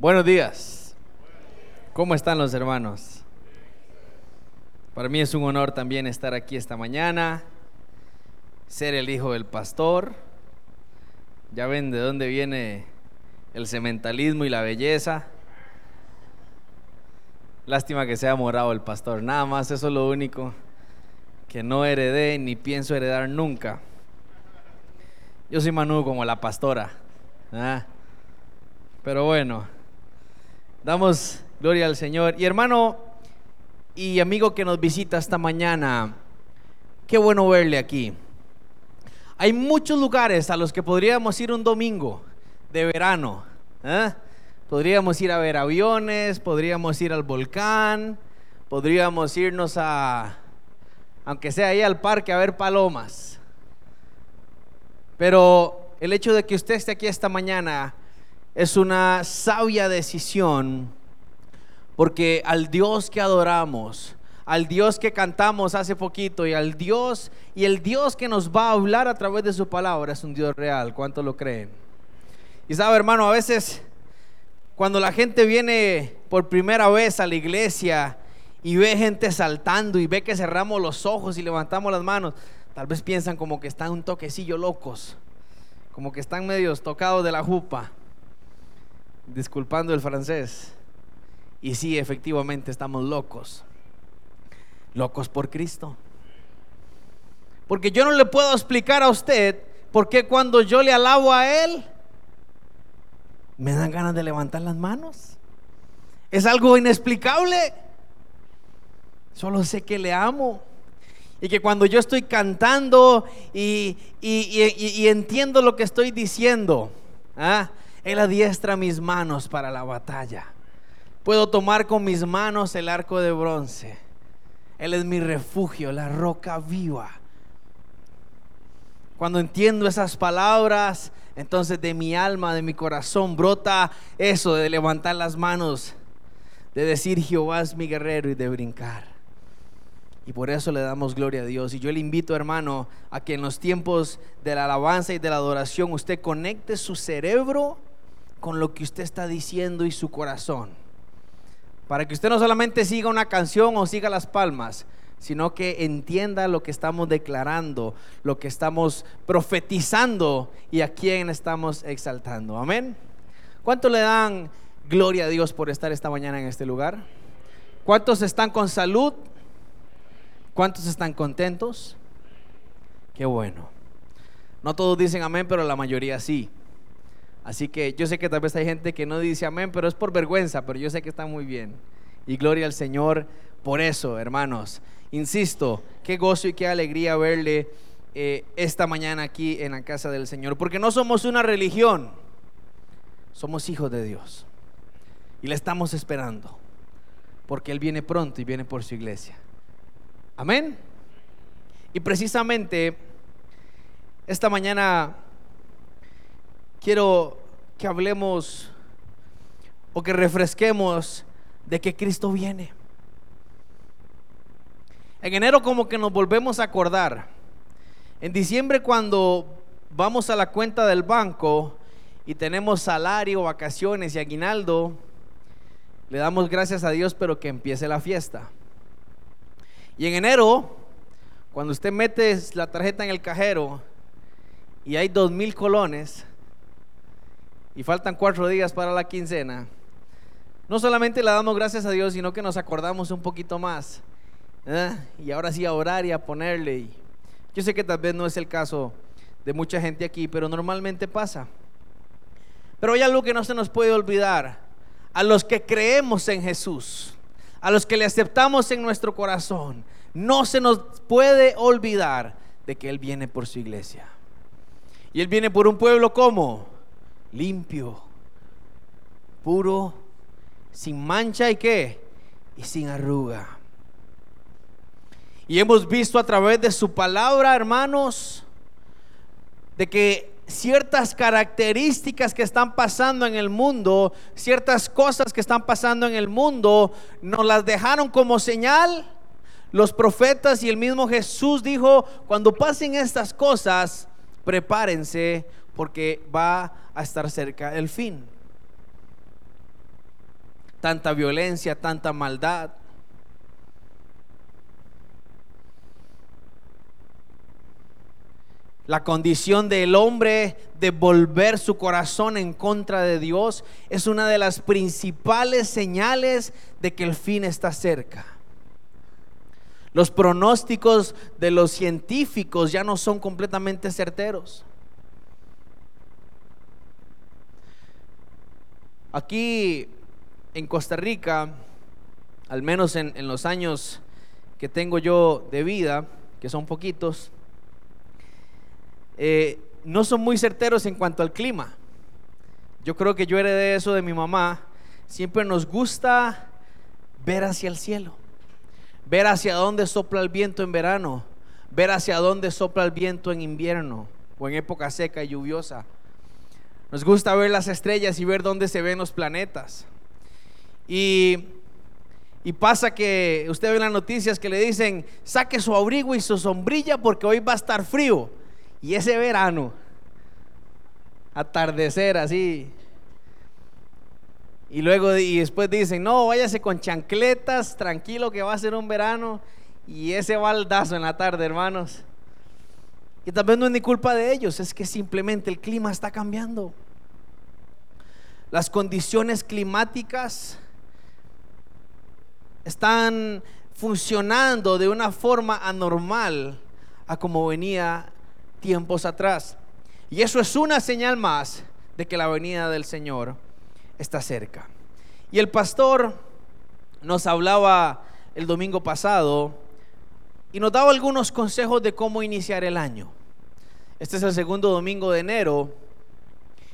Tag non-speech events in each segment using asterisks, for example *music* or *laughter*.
Buenos días. ¿Cómo están los hermanos? Para mí es un honor también estar aquí esta mañana, ser el hijo del pastor. Ya ven de dónde viene el sementalismo y la belleza. Lástima que sea morado el pastor, nada más, eso es lo único que no heredé ni pienso heredar nunca. Yo soy Manu como la pastora. Pero bueno, damos gloria al Señor. Y hermano y amigo que nos visita esta mañana, qué bueno verle aquí. Hay muchos lugares a los que podríamos ir un domingo de verano. ¿ah? Podríamos ir a ver aviones, podríamos ir al volcán, podríamos irnos a, aunque sea ahí al parque, a ver palomas. Pero el hecho de que usted esté aquí esta mañana es una sabia decisión porque al Dios que adoramos, al Dios que cantamos hace poquito y al Dios y el Dios que nos va a hablar a través de su palabra es un Dios real. ¿Cuánto lo creen? Y sabe, hermano, a veces cuando la gente viene por primera vez a la iglesia y ve gente saltando y ve que cerramos los ojos y levantamos las manos, Tal vez piensan como que están un toquecillo locos, como que están medios tocados de la jupa, disculpando el francés. Y sí, efectivamente estamos locos, locos por Cristo. Porque yo no le puedo explicar a usted por qué cuando yo le alabo a Él, me dan ganas de levantar las manos. Es algo inexplicable. Solo sé que le amo. Y que cuando yo estoy cantando y, entiendo lo que estoy diciendo, ¿ah? Él adiestra mis manos para la batalla. Puedo tomar con mis manos el arco de bronce. Él es mi refugio, la roca viva. Cuando entiendo esas palabras, entonces de mi alma, de mi corazón, brota eso de levantar las manos, de decir Jehová es mi guerrero y de brincar. Y por eso le damos gloria a Dios. Y yo le invito, hermano, a que en los tiempos de la alabanza y de la adoración usted conecte su cerebro con lo que usted está diciendo y su corazón. Para que usted no solamente siga una canción o siga las palmas, sino que entienda lo que estamos declarando, lo que estamos profetizando y a quién estamos exaltando. Amén. ¿Cuánto le dan gloria a Dios por estar esta mañana en este lugar? ¿Cuántos están con salud? ¿Cuántos están contentos? Qué bueno. No todos dicen amén, pero la mayoría sí. Así que yo sé que tal vez hay gente que no dice amén, pero es por vergüenza, pero yo sé que está muy bien. Y gloria al Señor por eso, hermanos. Insisto, qué gozo y qué alegría verle eh, esta mañana aquí en la casa del Señor, porque no somos una religión, somos hijos de Dios. Y le estamos esperando, porque Él viene pronto y viene por su iglesia. Amén. Y precisamente esta mañana quiero que hablemos o que refresquemos de que Cristo viene. En enero como que nos volvemos a acordar. En diciembre cuando vamos a la cuenta del banco y tenemos salario, vacaciones y aguinaldo, le damos gracias a Dios pero que empiece la fiesta. Y en enero, cuando usted mete la tarjeta en el cajero y hay dos mil colones y faltan cuatro días para la quincena, no solamente le damos gracias a Dios, sino que nos acordamos un poquito más. ¿eh? Y ahora sí a orar y a ponerle. Yo sé que tal vez no es el caso de mucha gente aquí, pero normalmente pasa. Pero hay algo que no se nos puede olvidar. A los que creemos en Jesús, a los que le aceptamos en nuestro corazón, no se nos puede olvidar de que Él viene por su iglesia. Y Él viene por un pueblo como limpio, puro, sin mancha y qué, y sin arruga. Y hemos visto a través de su palabra, hermanos, de que ciertas características que están pasando en el mundo, ciertas cosas que están pasando en el mundo, nos las dejaron como señal. Los profetas y el mismo Jesús dijo, cuando pasen estas cosas, prepárense porque va a estar cerca el fin. tanta violencia, tanta maldad. La condición del hombre de volver su corazón en contra de Dios es una de las principales señales de que el fin está cerca. Los pronósticos de los científicos ya no son completamente certeros. Aquí en Costa Rica, al menos en, los años que tengo yo de vida, que son poquitos, eh, no son muy certeros en cuanto al clima. Yo creo que yo heredé eso de mi mamá. Siempre nos gusta ver hacia el cielo, ver hacia dónde sopla el viento en verano, ver hacia dónde sopla el viento en invierno o en época seca y lluviosa. Nos gusta ver las estrellas y ver dónde se ven los planetas. Y, pasa que usted ve las noticias que le dicen, saque su abrigo y su sombrilla porque hoy va a estar frío. Y ese verano, atardecer así. Y luego y después dicen, no, váyase con chancletas, tranquilo que va a ser un verano. Y ese baldazo en la tarde, hermanos. Y no es ni culpa de ellos, es que simplemente el clima está cambiando. Las condiciones climáticas están funcionando de una forma anormal a como venía tiempos atrás. Y eso es una señal más de que la venida del Señor está cerca. Y el pastor nos hablaba el domingo pasado y nos daba algunos consejos de cómo iniciar el año. Este es el segundo domingo de enero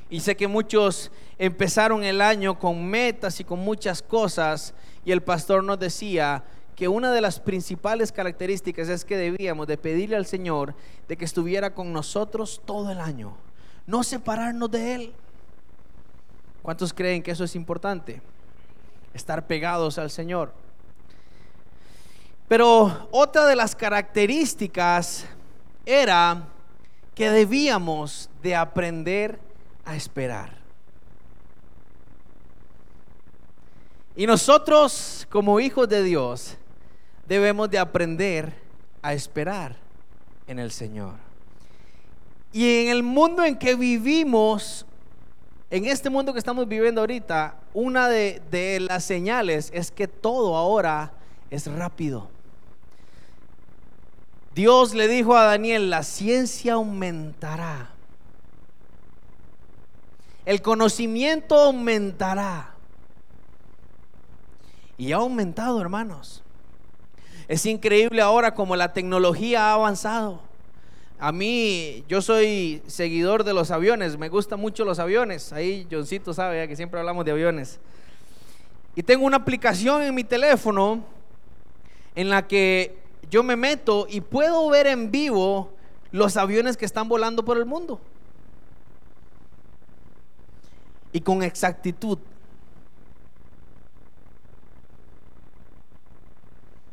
y sé que muchos empezaron el año con metas y con muchas cosas y el pastor nos decía que una de las principales características es que debíamos de pedirle al Señor de que estuviera con nosotros todo el año, no separarnos de Él. ¿Cuántos creen que eso es importante? Estar pegados al Señor. Pero otra de las características era que debíamos de aprender a esperar. Y nosotros como hijos de Dios debemos de aprender a esperar en el Señor. Y en el mundo en que vivimos, en este mundo que estamos viviendo ahorita, una de, de las señales es que todo ahora es rápido. Dios le dijo a Daniel, la ciencia aumentará. El conocimiento aumentará. Y ha aumentado, hermanos. Es increíble ahora como la tecnología ha avanzado. A mí, yo soy seguidor de los aviones, me gustan mucho los aviones. Ahí Johncito sabe que siempre hablamos de aviones. Y tengo una aplicación en mi teléfono en la que yo me meto y puedo ver en vivo los aviones que están volando por el mundo y con exactitud.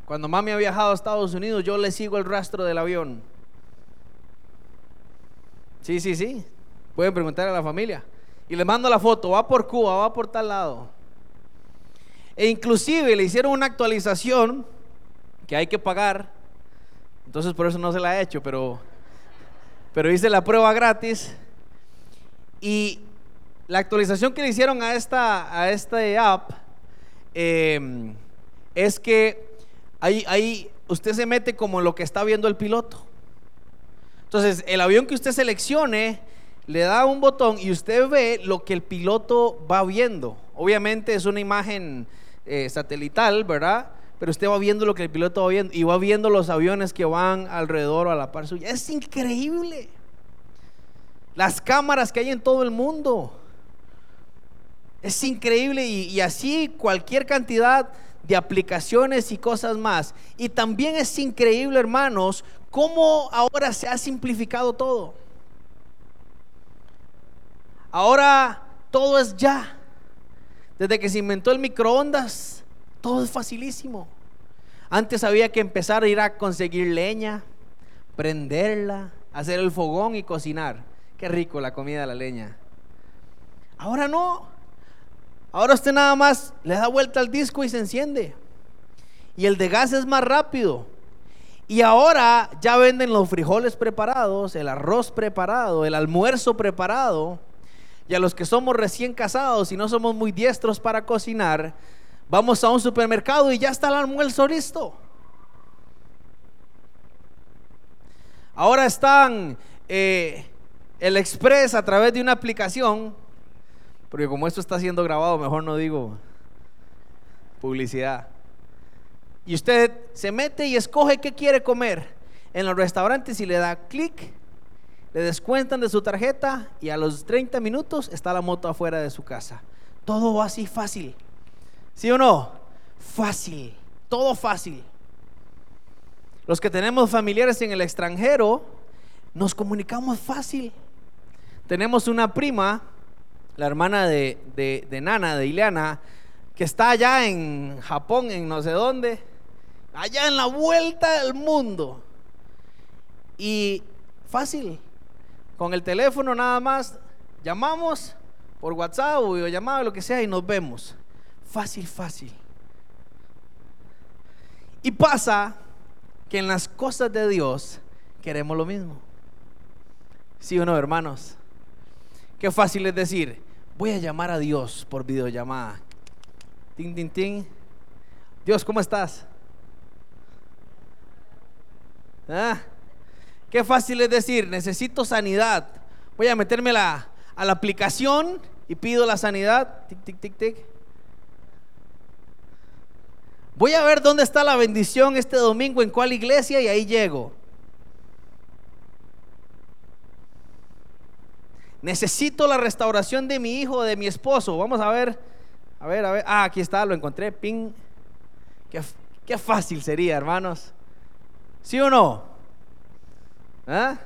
Cuando mami ha viajado a Estados Unidos, yo le sigo el rastro del avión. Sí, sí, sí. Pueden preguntar a la familia. Y le mando la foto, va por Cuba, va por tal lado. E inclusive le hicieron una actualización que hay que pagar. Entonces por eso no se la ha hecho, pero, pero hice la prueba gratis. Y la actualización que le hicieron a esta, a esta app em, es que ahí, ahí usted se mete como lo que está viendo el piloto. Entonces, el avión que usted seleccione le da un botón y usted ve lo que el piloto va viendo. Obviamente es una imagen eh, satelital, ¿verdad? Pero usted va viendo lo que el piloto va viendo y va viendo los aviones que van alrededor o a la par suya. Es increíble. Las cámaras que hay en todo el mundo. Es increíble y, así cualquier cantidad de aplicaciones y cosas más. Y también es increíble, hermanos, cómo ahora se ha simplificado todo. Ahora todo es ya. Desde que se inventó el microondas, todo es facilísimo. Antes había que empezar a ir a conseguir leña, prenderla, hacer el fogón y cocinar. Qué rico la comida de la leña. Ahora no. Ahora usted nada más le da vuelta al disco y se enciende. Y el de gas es más rápido. Y ahora ya venden los frijoles preparados, el arroz preparado, el almuerzo preparado. Y a los que somos recién casados y no somos muy diestros para cocinar, vamos a un supermercado y ya está el almuerzo listo. Ahora están eh, el Express a través de una aplicación, porque como esto está siendo grabado, mejor no digo publicidad. Y usted se mete y escoge qué quiere comer en los restaurantes y le da clic, le descuentan de su tarjeta y a los 30 minutos está la moto afuera de su casa. Todo así fácil. ¿Sí o no? Fácil. Todo fácil. Los que tenemos familiares en el extranjero, nos comunicamos fácil. Tenemos una prima, la hermana de, de, Nana, de Ileana, que está allá en Japón, en no sé dónde, allá en la vuelta del mundo. Y fácil, con el teléfono nada más, llamamos por WhatsApp o llamado, lo que sea, y nos vemos. Fácil, fácil. Y pasa que en las cosas de Dios queremos lo mismo. ¿Sí o no, hermanos? Qué fácil es decir, voy a llamar a Dios por videollamada. Ting, ting, ting. Dios, ¿cómo estás? ¿Ah? Qué fácil es decir, necesito sanidad. Voy a meterme a la, a la aplicación y pido la sanidad. Tic, tic, tic, tic. Voy a ver dónde está la bendición este domingo, en cuál iglesia y ahí llego. Necesito la restauración de mi hijo, de mi esposo. Vamos a ver, a ver, a ver. Ah, aquí está, lo encontré. Ping. Qué, qué fácil sería, hermanos. ¿Sí o no? ¿Ah?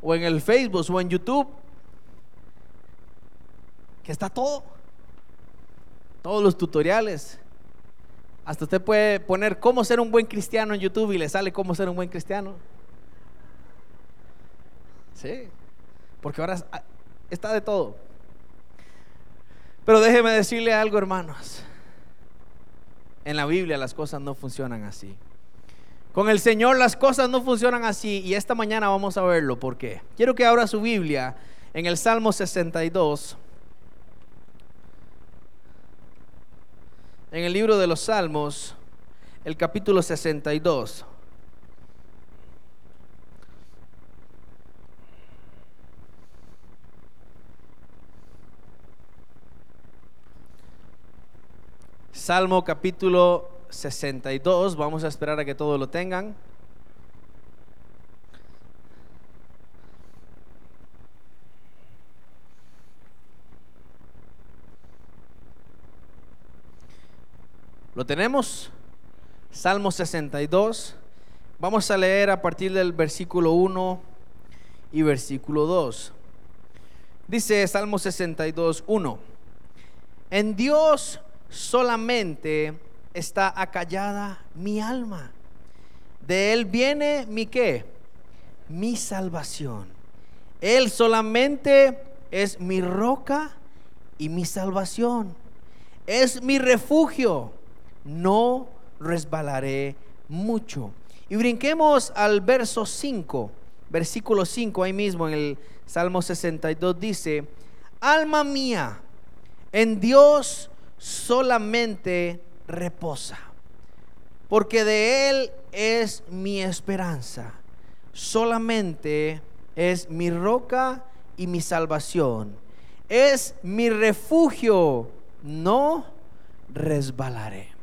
O en el Facebook o en YouTube. Que está todo. Todos los tutoriales. Hasta usted puede poner cómo ser un buen cristiano en YouTube y le sale cómo ser un buen cristiano. Sí, porque ahora ah, está de todo. Pero déjeme decirle algo, hermanos. En la Biblia las cosas no funcionan así. Con el Señor las cosas no funcionan así y esta mañana vamos a verlo. ¿Por qué? Quiero que abra su Biblia en el Salmo 62. En el libro de los Salmos, el capítulo 62. Salmo capítulo 62, vamos a esperar a que todos lo tengan. ¿Lo tenemos? Salmo 62. Vamos a leer a partir del versículo 1 y versículo 2. Dice Salmo 62, 1. En Dios solamente está acallada mi alma. De Él viene mi qué? Mi salvación. Él solamente es mi roca y mi salvación. Es mi refugio no resbalaré mucho. Y brinquemos al verso 5, versículo 5, ahí mismo en el Salmo 62 dice, alma mía, en Dios solamente reposa, porque de Él es mi esperanza, solamente es mi roca y mi salvación, es mi refugio, no resbalaré.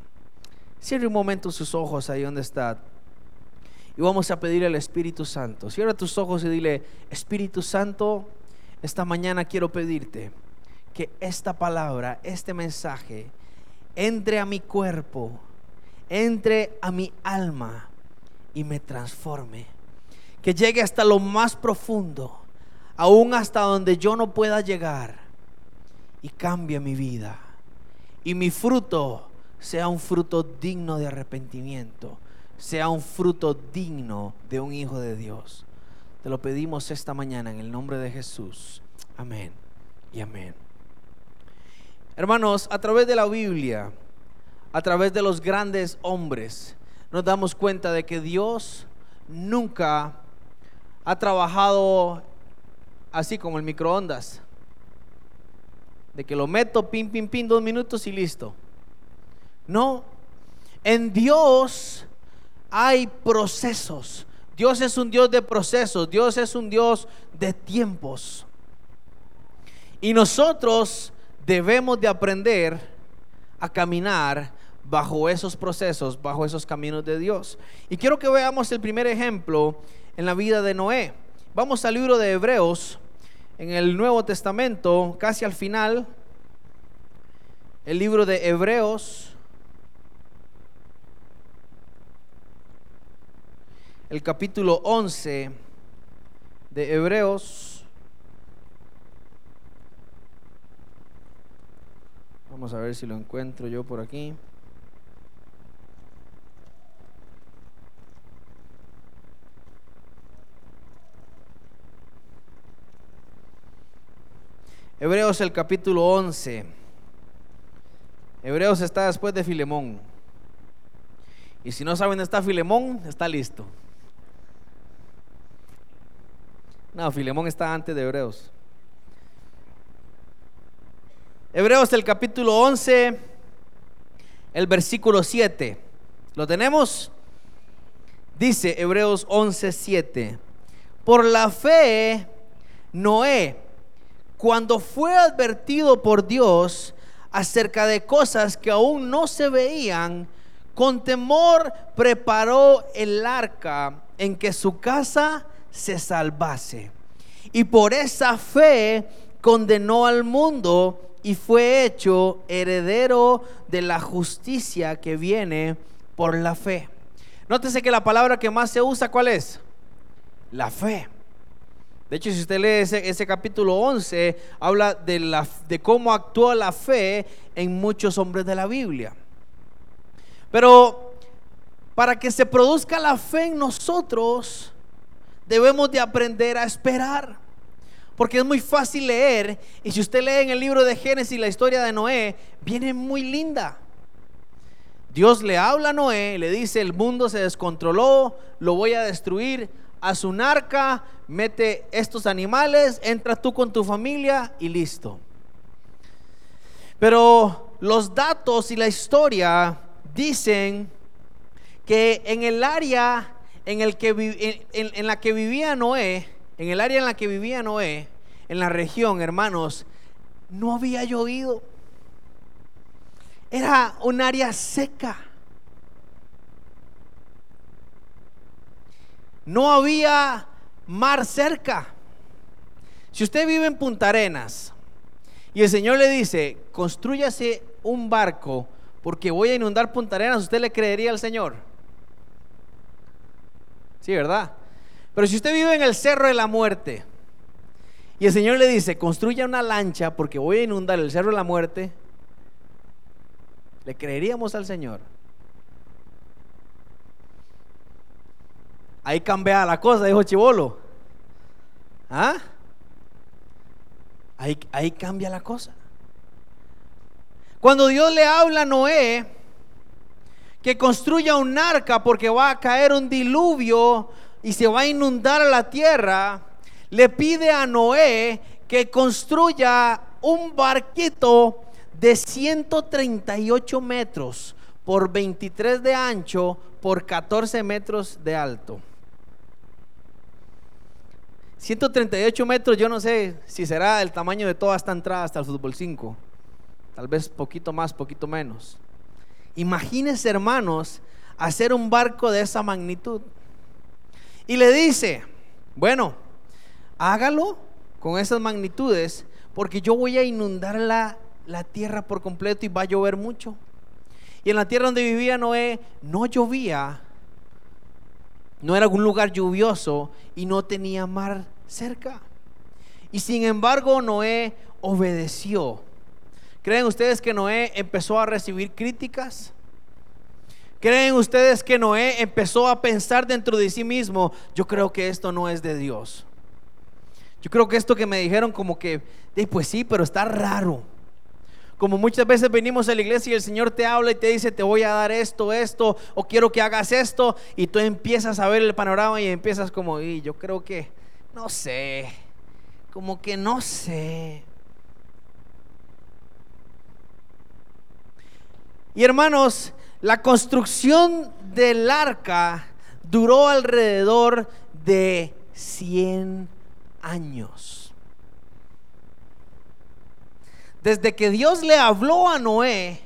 Cierre un momento sus ojos ahí donde está. Y vamos a pedirle al Espíritu Santo. Cierra tus ojos y dile, Espíritu Santo, esta mañana quiero pedirte que esta palabra, este mensaje, entre a mi cuerpo, entre a mi alma y me transforme. Que llegue hasta lo más profundo, aún hasta donde yo no pueda llegar, y cambie mi vida. Y mi fruto sea un fruto digno de arrepentimiento, sea un fruto digno de un hijo de Dios. Te lo pedimos esta mañana en el nombre de Jesús. Amén y amén. Hermanos, a través de la Biblia, a través de los grandes hombres, nos damos cuenta de que Dios nunca ha trabajado así como el microondas. De que lo meto, pim, pim, pim, dos minutos y listo. No, en Dios hay procesos. Dios es un Dios de procesos. Dios es un Dios de tiempos. Y nosotros debemos de aprender a caminar bajo esos procesos, bajo esos caminos de Dios. Y quiero que veamos el primer ejemplo en la vida de Noé. Vamos al libro de Hebreos, en el Nuevo Testamento, casi al final, el libro de Hebreos, el capítulo 11 de Hebreos. Vamos a ver si lo encuentro yo por aquí. Hebreos el capítulo 11. Hebreos está después de Filemón. Y si no saben está Filemón, está listo. No, Filemón está antes de Hebreos. Hebreos el capítulo 11, el versículo 7. ¿Lo tenemos? Dice Hebreos 11, 7. Por la fe, Noé, cuando fue advertido por Dios acerca de cosas que aún no se veían, con temor preparó el arca en que su casa se salvase. Y por esa fe condenó al mundo y fue hecho heredero de la justicia que viene por la fe. Nótese que la palabra que más se usa, ¿cuál es? La fe. De hecho, si usted lee ese, capítulo 11, habla de, la, de cómo actuó la fe en muchos hombres de la Biblia. Pero para que se produzca la fe en nosotros, debemos de aprender a esperar. Porque es muy fácil leer. Y si usted lee en el libro de Génesis la historia de Noé, viene muy linda. Dios le habla a Noé, le dice, el mundo se descontroló, lo voy a destruir, a su narca, mete estos animales, entra tú con tu familia y listo. Pero los datos y la historia dicen que en el área en, el que, la que vivía Noé, en el área en la que vivía Noé, en la región, hermanos, no había llovido. Era un área seca. No había mar cerca. Si usted vive en Punta Arenas y el Señor le dice, construyase un barco porque voy a inundar Punta Arenas, ¿usted le creería al Señor? Sí, ¿verdad? Pero si usted vive en el Cerro de la Muerte y el Señor le dice, construya una lancha porque voy a inundar el Cerro de la Muerte, ¿le creeríamos al Señor? Ahí cambia la cosa, dijo Chivolo. ¿Ah? Ahí, ahí cambia la cosa. Cuando Dios le habla a Noé que construya un arca porque va a caer un diluvio y se va a inundar la tierra, le pide a Noé que construya un barquito de 138 metros por 23 de ancho por 14 metros de alto. 138 metros, yo no sé si será el tamaño de toda esta entrada hasta el fútbol 5. Tal vez poquito más, poquito menos. Imagínense, hermanos, hacer un barco de esa magnitud. Y le dice, bueno, hágalo con esas magnitudes porque yo voy a inundar la, la tierra por completo y va a llover mucho. Y en la tierra donde vivía Noé no llovía, no era un lugar lluvioso y no tenía mar cerca. Y sin embargo Noé obedeció. ¿Creen ustedes que Noé empezó a recibir críticas? ¿Creen ustedes que Noé empezó a pensar dentro de sí mismo, yo creo que esto no es de Dios? Yo creo que esto que me dijeron como que, pues sí, pero está raro. Como muchas veces venimos a la iglesia y el Señor te habla y te dice, te voy a dar esto, esto, o quiero que hagas esto, y tú empiezas a ver el panorama y empiezas como, y yo creo que, no sé, como que no sé. Y hermanos, la construcción del arca duró alrededor de 100 años. Desde que Dios le habló a Noé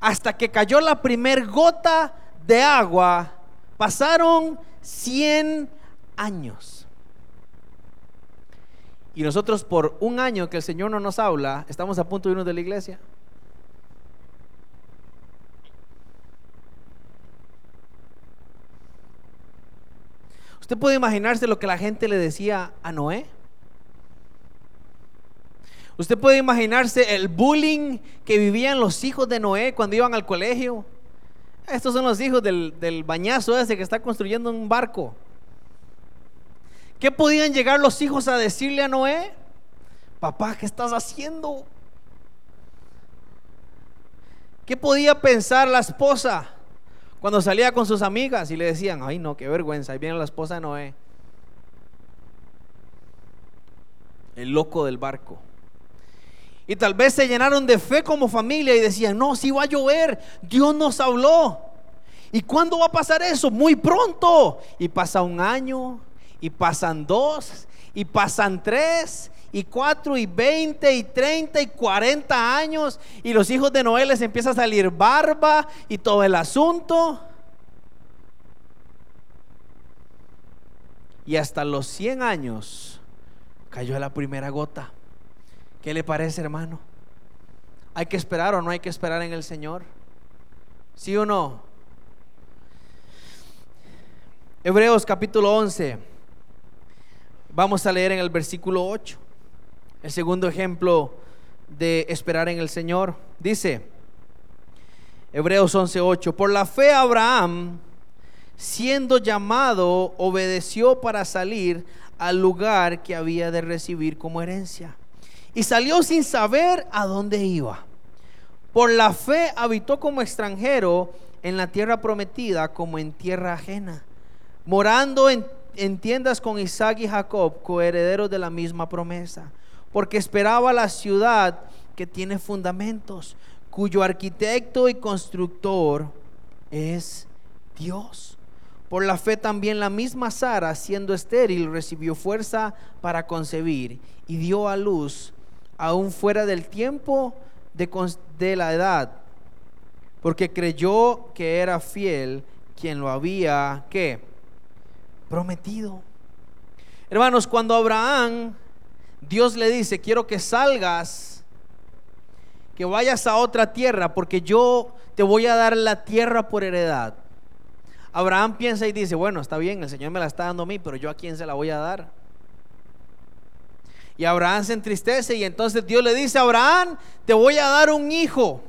hasta que cayó la primer gota de agua, pasaron 100 años. Y nosotros por un año que el Señor no nos habla, estamos a punto de irnos de la iglesia. ¿Usted puede imaginarse lo que la gente le decía a Noé? ¿Usted puede imaginarse el bullying que vivían los hijos de Noé cuando iban al colegio? Estos son los hijos del, del bañazo ese que está construyendo un barco. ¿Qué podían llegar los hijos a decirle a Noé? Papá, ¿qué estás haciendo? ¿Qué podía pensar la esposa? Cuando salía con sus amigas y le decían, ay no, qué vergüenza, ahí viene la esposa de Noé. El loco del barco. Y tal vez se llenaron de fe como familia y decían, no, si va a llover, Dios nos habló. ¿Y cuándo va a pasar eso? Muy pronto. Y pasa un año, y pasan dos, y pasan tres, y cuatro, y veinte, y treinta, y cuarenta años, y los hijos de Noé les empieza a salir barba y todo el asunto. Y hasta los cien años cayó la primera gota. ¿Qué le parece, hermano? ¿Hay que esperar o no hay que esperar en el Señor? ¿Sí o no? Hebreos capítulo 11. Vamos a leer en el versículo 8. El segundo ejemplo de esperar en el Señor dice, Hebreos 11:8, por la fe Abraham, siendo llamado, obedeció para salir al lugar que había de recibir como herencia. Y salió sin saber a dónde iba. Por la fe habitó como extranjero en la tierra prometida como en tierra ajena, morando en, en tiendas con Isaac y Jacob, coherederos de la misma promesa porque esperaba la ciudad que tiene fundamentos, cuyo arquitecto y constructor es Dios. Por la fe también la misma Sara, siendo estéril, recibió fuerza para concebir y dio a luz aún fuera del tiempo de, la edad, porque creyó que era fiel quien lo había, ¿qué? Prometido. Hermanos, cuando Abraham Dios le dice, quiero que salgas, que vayas a otra tierra, porque yo te voy a dar la tierra por heredad. Abraham piensa y dice, bueno, está bien, el Señor me la está dando a mí, pero yo a quién se la voy a dar. Y Abraham se entristece y entonces Dios le dice, Abraham, te voy a dar un hijo.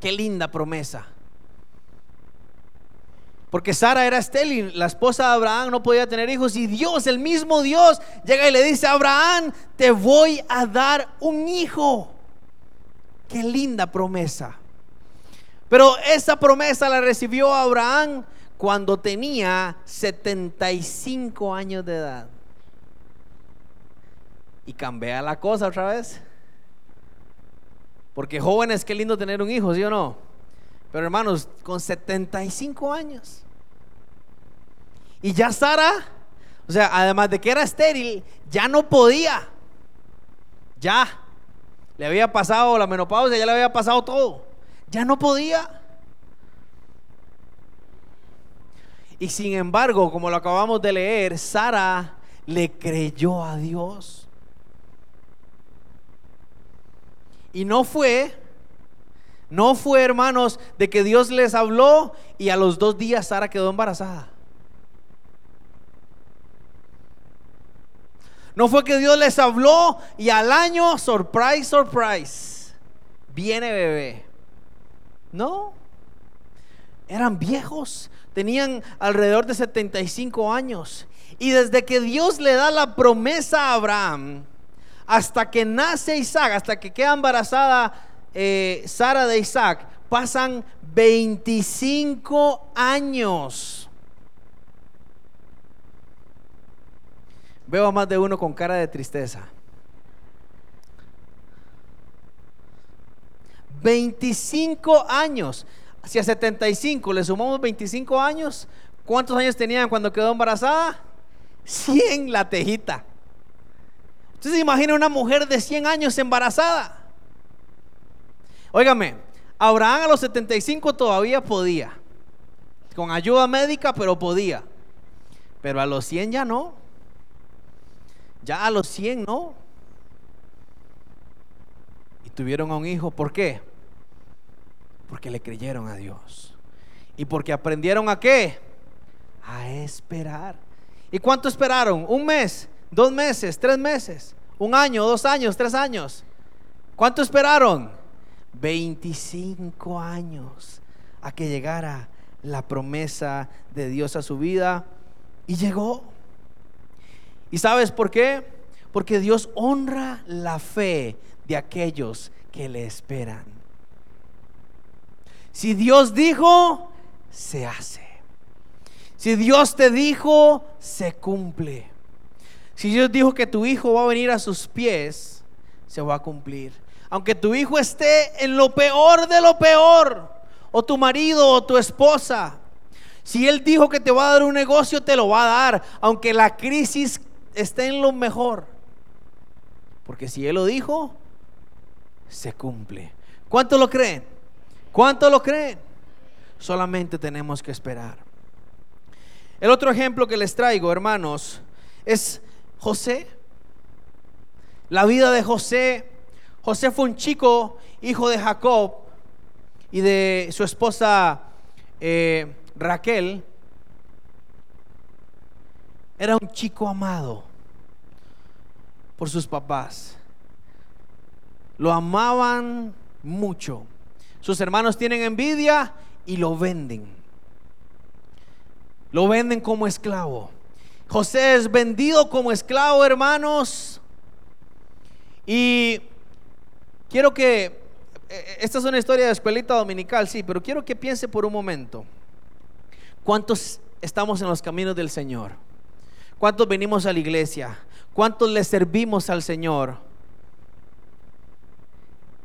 Qué linda promesa. Porque Sara era estéril, la esposa de Abraham no podía tener hijos y Dios, el mismo Dios, llega y le dice Abraham, te voy a dar un hijo. Qué linda promesa. Pero esa promesa la recibió Abraham cuando tenía 75 años de edad. Y cambia la cosa otra vez. Porque jóvenes, qué lindo tener un hijo, ¿sí o no? Pero hermanos, con 75 años. Y ya Sara, o sea, además de que era estéril, ya no podía. Ya. Le había pasado la menopausia, ya le había pasado todo. Ya no podía. Y sin embargo, como lo acabamos de leer, Sara le creyó a Dios. Y no fue no fue, hermanos, de que Dios les habló y a los dos días Sara quedó embarazada. No fue que Dios les habló y al año, surprise, surprise, viene bebé. No, eran viejos, tenían alrededor de 75 años. Y desde que Dios le da la promesa a Abraham, hasta que nace Isaac, hasta que queda embarazada eh, Sara de Isaac, pasan 25 años. Veo a más de uno con cara de tristeza. 25 años. Si a 75 le sumamos 25 años, ¿cuántos años tenían cuando quedó embarazada? 100 la tejita. Entonces imagina una mujer de 100 años embarazada. Óigame, Abraham a los 75 todavía podía. Con ayuda médica, pero podía. Pero a los 100 ya no. Ya a los 100 no. Y tuvieron a un hijo. ¿Por qué? Porque le creyeron a Dios. Y porque aprendieron a qué? A esperar. ¿Y cuánto esperaron? ¿Un mes? ¿Dos meses? ¿Tres meses? ¿Un año? ¿Dos años? ¿Tres años? ¿Cuánto esperaron? 25 años a que llegara la promesa de Dios a su vida. Y llegó. ¿Y sabes por qué? Porque Dios honra la fe de aquellos que le esperan. Si Dios dijo, se hace. Si Dios te dijo, se cumple. Si Dios dijo que tu hijo va a venir a sus pies, se va a cumplir. Aunque tu hijo esté en lo peor de lo peor, o tu marido o tu esposa, si Él dijo que te va a dar un negocio, te lo va a dar, aunque la crisis esté en lo mejor. Porque si Él lo dijo, se cumple. ¿Cuánto lo creen? ¿Cuánto lo creen? Solamente tenemos que esperar. El otro ejemplo que les traigo, hermanos, es José. La vida de José. José fue un chico, hijo de Jacob y de su esposa eh, Raquel. Era un chico amado por sus papás. Lo amaban mucho. Sus hermanos tienen envidia y lo venden. Lo venden como esclavo. José es vendido como esclavo, hermanos. Y quiero que, eh, eh, esta es una historia de escuelita dominical, sí, pero quiero que piense por un momento. ¿Cuántos estamos en los caminos del Señor? ¿Cuántos venimos a la iglesia? ¿Cuántos le servimos al Señor?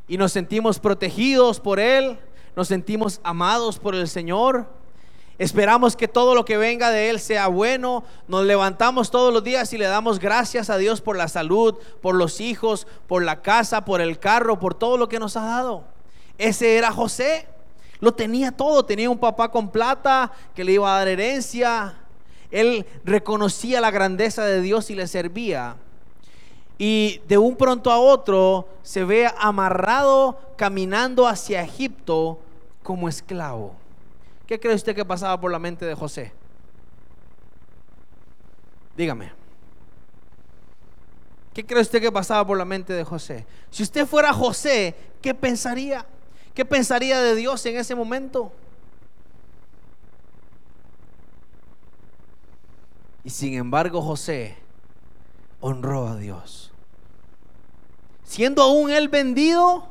Y nos sentimos protegidos por Él, nos sentimos amados por el Señor. Esperamos que todo lo que venga de Él sea bueno. Nos levantamos todos los días y le damos gracias a Dios por la salud, por los hijos, por la casa, por el carro, por todo lo que nos ha dado. Ese era José. Lo tenía todo. Tenía un papá con plata que le iba a dar herencia. Él reconocía la grandeza de Dios y le servía. Y de un pronto a otro se ve amarrado caminando hacia Egipto como esclavo. ¿Qué cree usted que pasaba por la mente de José? Dígame. ¿Qué cree usted que pasaba por la mente de José? Si usted fuera José, ¿qué pensaría? ¿Qué pensaría de Dios en ese momento? Y sin embargo José honró a Dios. Siendo aún él vendido,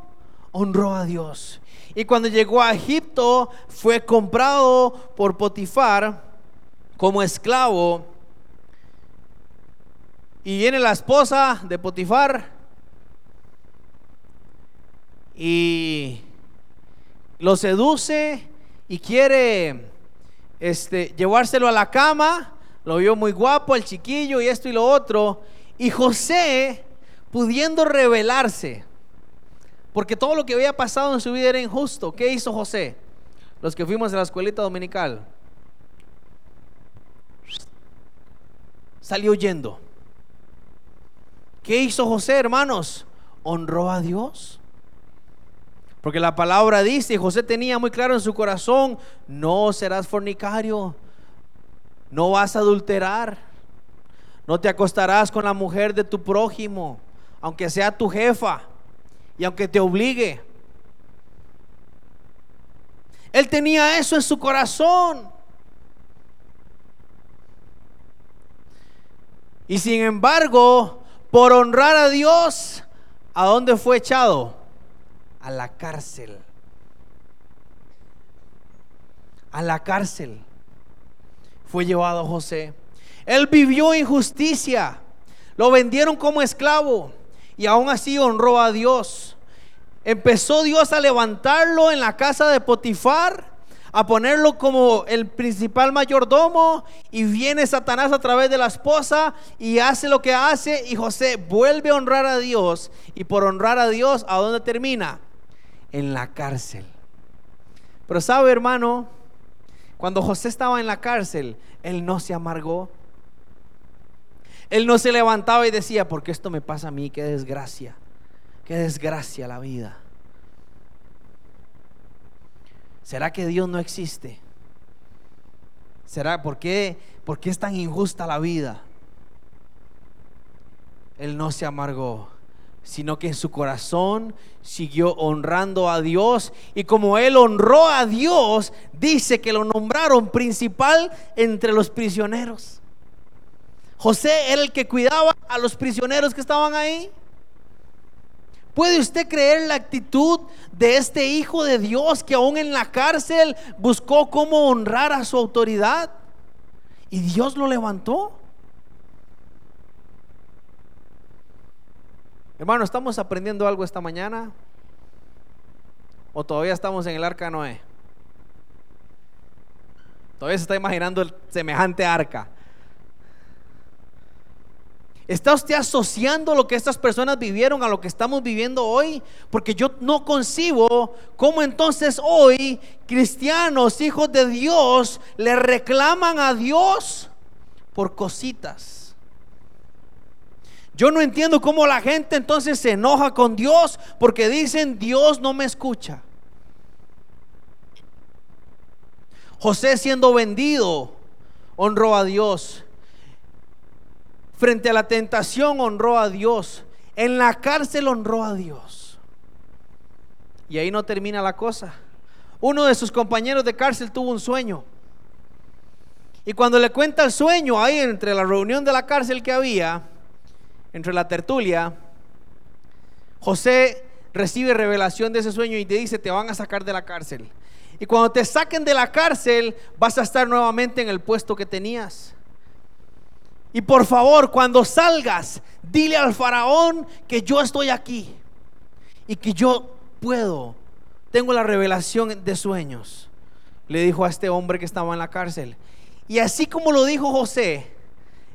honró a Dios. Y cuando llegó a Egipto, fue comprado por Potifar como esclavo. Y viene la esposa de Potifar y lo seduce y quiere este, llevárselo a la cama. Lo vio muy guapo el chiquillo y esto y lo otro. Y José, pudiendo rebelarse, porque todo lo que había pasado en su vida era injusto. ¿Qué hizo José? Los que fuimos a la escuelita dominical. Salió huyendo. ¿Qué hizo José, hermanos? Honró a Dios. Porque la palabra dice, y José tenía muy claro en su corazón, no serás fornicario, no vas a adulterar, no te acostarás con la mujer de tu prójimo, aunque sea tu jefa y aunque te obligue. Él tenía eso en su corazón. Y sin embargo, por honrar a Dios, ¿a dónde fue echado? A la cárcel. A la cárcel fue llevado José. Él vivió injusticia. Lo vendieron como esclavo y aún así honró a Dios. Empezó Dios a levantarlo en la casa de Potifar a ponerlo como el principal mayordomo y viene Satanás a través de la esposa y hace lo que hace y José vuelve a honrar a Dios y por honrar a Dios, ¿a dónde termina? En la cárcel. Pero sabe hermano, cuando José estaba en la cárcel, él no se amargó. Él no se levantaba y decía, porque esto me pasa a mí, qué desgracia, qué desgracia la vida. ¿Será que Dios no existe? ¿Será por qué, por qué es tan injusta la vida? Él no se amargó, sino que en su corazón siguió honrando a Dios y como él honró a Dios, dice que lo nombraron principal entre los prisioneros. José era el que cuidaba a los prisioneros que estaban ahí. ¿Puede usted creer la actitud de este hijo de Dios que aún en la cárcel buscó cómo honrar a su autoridad? Y Dios lo levantó. Hermano, ¿estamos aprendiendo algo esta mañana? ¿O todavía estamos en el arca Noé? Todavía se está imaginando el semejante arca. ¿Está usted asociando lo que estas personas vivieron a lo que estamos viviendo hoy? Porque yo no concibo cómo entonces hoy cristianos, hijos de Dios, le reclaman a Dios por cositas. Yo no entiendo cómo la gente entonces se enoja con Dios porque dicen Dios no me escucha. José siendo vendido honró a Dios Frente a la tentación honró a Dios. En la cárcel honró a Dios. Y ahí no termina la cosa. Uno de sus compañeros de cárcel tuvo un sueño. Y cuando le cuenta el sueño, ahí entre la reunión de la cárcel que había, entre la tertulia, José recibe revelación de ese sueño y te dice, te van a sacar de la cárcel. Y cuando te saquen de la cárcel, vas a estar nuevamente en el puesto que tenías. Y por favor, cuando salgas, dile al faraón que yo estoy aquí y que yo puedo. Tengo la revelación de sueños. Le dijo a este hombre que estaba en la cárcel. Y así como lo dijo José,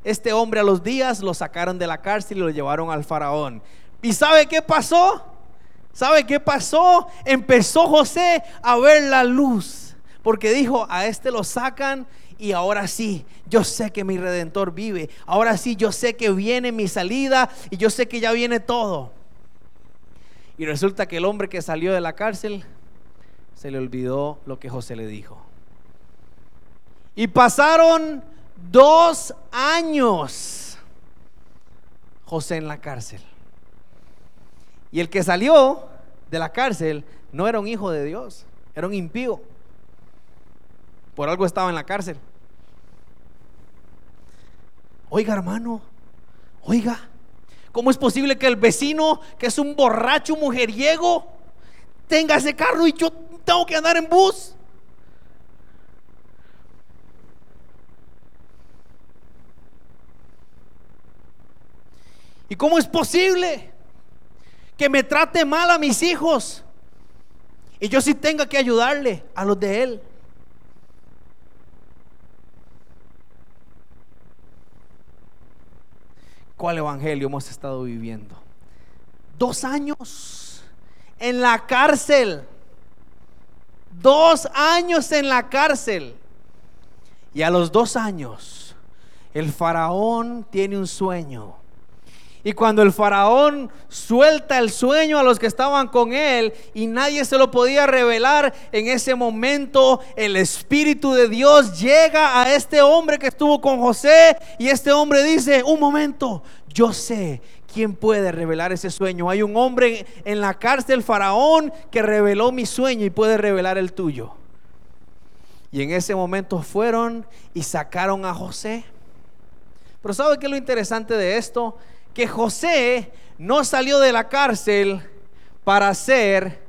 este hombre a los días lo sacaron de la cárcel y lo llevaron al faraón. ¿Y sabe qué pasó? ¿Sabe qué pasó? Empezó José a ver la luz. Porque dijo, a este lo sacan y ahora sí, yo sé que mi redentor vive. Ahora sí, yo sé que viene mi salida y yo sé que ya viene todo. Y resulta que el hombre que salió de la cárcel se le olvidó lo que José le dijo. Y pasaron dos años José en la cárcel. Y el que salió de la cárcel no era un hijo de Dios, era un impío. Por algo estaba en la cárcel. Oiga, hermano, oiga, ¿cómo es posible que el vecino, que es un borracho mujeriego, tenga ese carro y yo tengo que andar en bus? ¿Y cómo es posible que me trate mal a mis hijos y yo sí tenga que ayudarle a los de él? cuál evangelio hemos estado viviendo. Dos años en la cárcel. Dos años en la cárcel. Y a los dos años, el faraón tiene un sueño y cuando el faraón suelta el sueño a los que estaban con él y nadie se lo podía revelar, en ese momento el Espíritu de Dios llega a este hombre que estuvo con José y este hombre dice, un momento, yo sé quién puede revelar ese sueño. Hay un hombre en la cárcel, faraón, que reveló mi sueño y puede revelar el tuyo. Y en ese momento fueron y sacaron a José. Pero ¿sabe qué es lo interesante de esto? Que José no salió de la cárcel para ser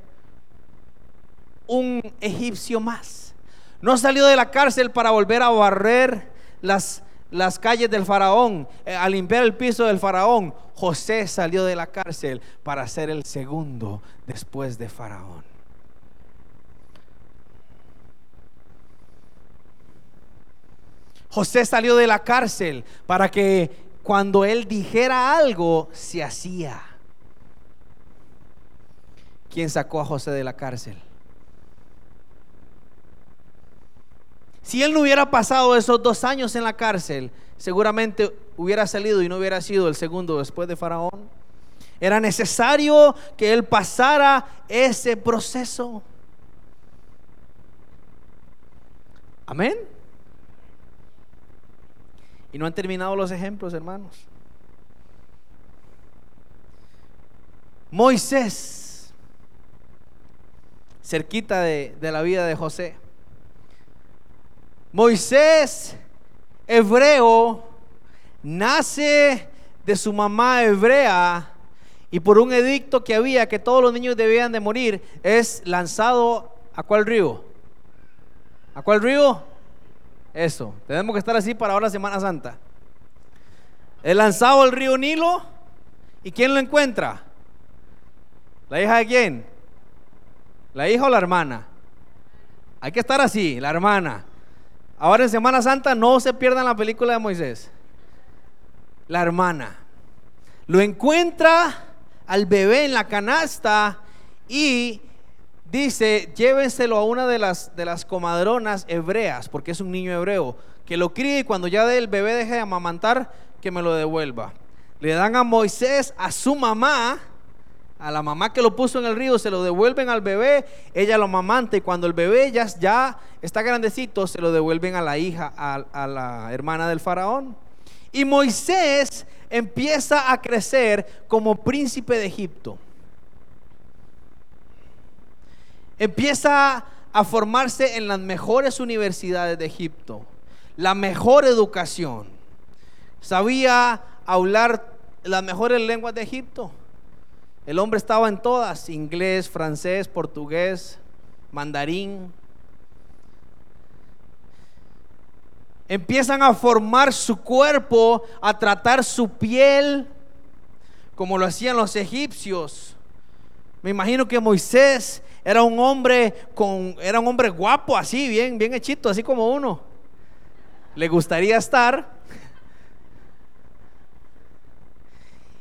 un egipcio más. No salió de la cárcel para volver a barrer las, las calles del faraón, eh, a limpiar el piso del faraón. José salió de la cárcel para ser el segundo después de faraón. José salió de la cárcel para que cuando él dijera algo, se hacía. ¿Quién sacó a José de la cárcel? Si él no hubiera pasado esos dos años en la cárcel, seguramente hubiera salido y no hubiera sido el segundo después de Faraón. Era necesario que él pasara ese proceso. Amén. Y no han terminado los ejemplos, hermanos. Moisés, cerquita de, la vida de José. Moisés, hebreo, nace de su mamá hebrea y por un edicto que había que todos los niños debían de morir, es lanzado a cuál río? ¿A cuál río? Eso, tenemos que estar así para ahora Semana Santa. El lanzado al río Nilo, ¿y quién lo encuentra? ¿La hija de quién? ¿La hija o la hermana? Hay que estar así, la hermana. Ahora en Semana Santa no se pierdan la película de Moisés. La hermana. Lo encuentra al bebé en la canasta y dice, llévenselo a una de las, de las comadronas hebreas, porque es un niño hebreo, que lo críe y cuando ya el bebé deje de amamantar, que me lo devuelva. Le dan a Moisés, a su mamá, a la mamá que lo puso en el río, se lo devuelven al bebé, ella lo amamanta y cuando el bebé ya, ya está grandecito, se lo devuelven a la hija, a, a la hermana del faraón. Y Moisés empieza a crecer como príncipe de Egipto empieza a formarse en las mejores universidades de Egipto, la mejor educación. Sabía hablar las mejores lenguas de Egipto. El hombre estaba en todas, inglés, francés, portugués, mandarín. Empiezan a formar su cuerpo, a tratar su piel como lo hacían los egipcios. Me imagino que Moisés era un hombre con, era un hombre guapo, así, bien, bien hechito, así como uno. Le gustaría estar.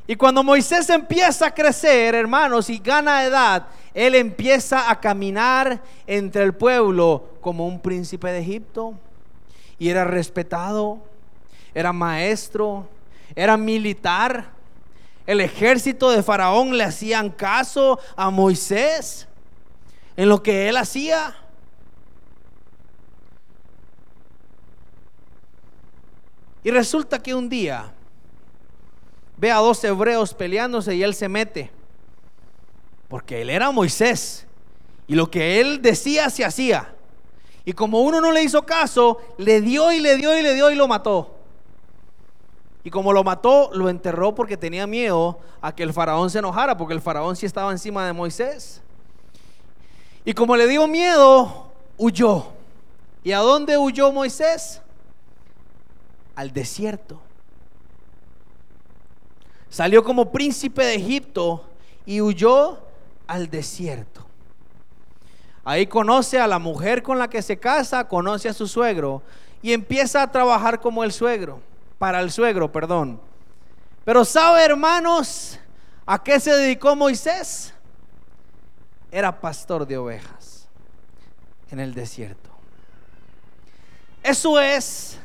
Y cuando Moisés empieza a crecer, hermanos, y gana edad, él empieza a caminar entre el pueblo como un príncipe de Egipto. Y era respetado, era maestro, era militar. El ejército de Faraón le hacían caso a Moisés en lo que él hacía. Y resulta que un día ve a dos hebreos peleándose y él se mete. Porque él era Moisés. Y lo que él decía se hacía. Y como uno no le hizo caso, le dio y le dio y le dio y lo mató. Y como lo mató, lo enterró porque tenía miedo a que el faraón se enojara, porque el faraón sí estaba encima de Moisés. Y como le dio miedo, huyó. ¿Y a dónde huyó Moisés? Al desierto. Salió como príncipe de Egipto y huyó al desierto. Ahí conoce a la mujer con la que se casa, conoce a su suegro y empieza a trabajar como el suegro, para el suegro, perdón. Pero sabe, hermanos, a qué se dedicó Moisés? Era pastor de ovejas en el desierto. Eso es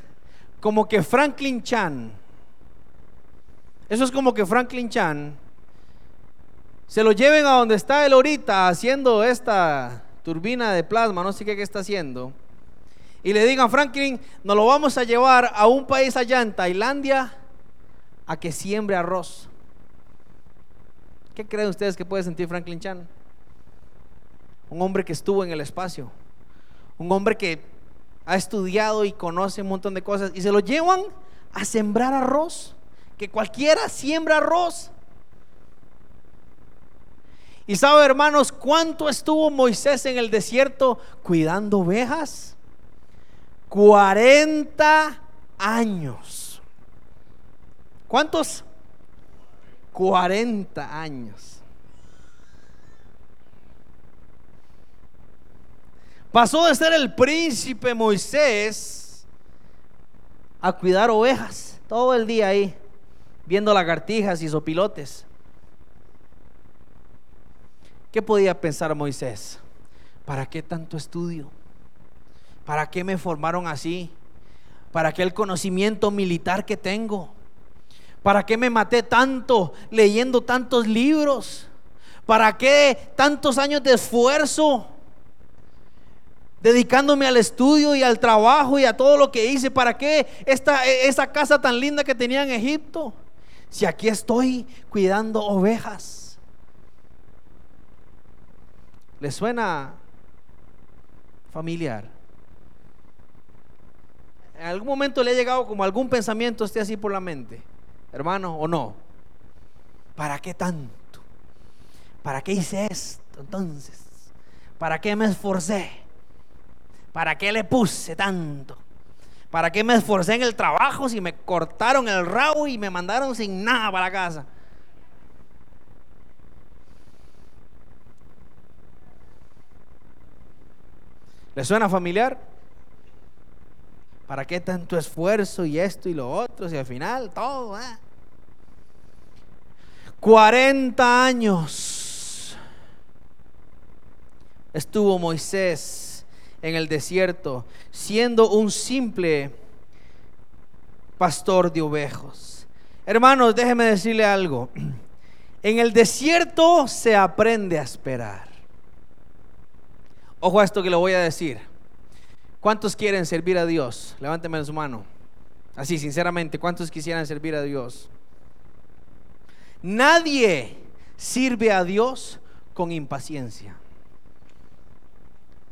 como que Franklin Chan, eso es como que Franklin Chan se lo lleven a donde está él ahorita haciendo esta turbina de plasma, no sé qué, qué está haciendo, y le digan, Franklin, nos lo vamos a llevar a un país allá en Tailandia a que siembre arroz. ¿Qué creen ustedes que puede sentir Franklin Chan? Un hombre que estuvo en el espacio, un hombre que ha estudiado y conoce un montón de cosas y se lo llevan a sembrar arroz. que cualquiera siembra arroz. Y sabe, hermanos, cuánto estuvo Moisés en el desierto cuidando ovejas? 40 años. ¿Cuántos? 40 años. Pasó de ser el príncipe Moisés a cuidar ovejas todo el día ahí, viendo lagartijas y sopilotes. ¿Qué podía pensar Moisés? ¿Para qué tanto estudio? ¿Para qué me formaron así? ¿Para qué el conocimiento militar que tengo? ¿Para qué me maté tanto leyendo tantos libros? ¿Para qué tantos años de esfuerzo? Dedicándome al estudio y al trabajo y a todo lo que hice. ¿Para qué esta, esa casa tan linda que tenía en Egipto? Si aquí estoy cuidando ovejas. ¿Le suena familiar? ¿En algún momento le ha llegado como algún pensamiento esté así por la mente? Hermano, ¿o no? ¿Para qué tanto? ¿Para qué hice esto entonces? ¿Para qué me esforcé? ¿Para qué le puse tanto? ¿Para qué me esforcé en el trabajo si me cortaron el rabo y me mandaron sin nada para casa? ¿Le suena familiar? ¿Para qué tanto esfuerzo y esto y lo otro? Si al final todo, 40 ¿eh? años estuvo Moisés en el desierto siendo un simple pastor de ovejos. Hermanos, déjeme decirle algo. *clears throat* En el desierto se aprende a esperar. Ojo a esto que le voy a decir. ¿Cuántos quieren servir a Dios? Levánteme su mano. Así, sinceramente, ¿cuántos quisieran servir a Dios? Nadie sirve a Dios con impaciencia.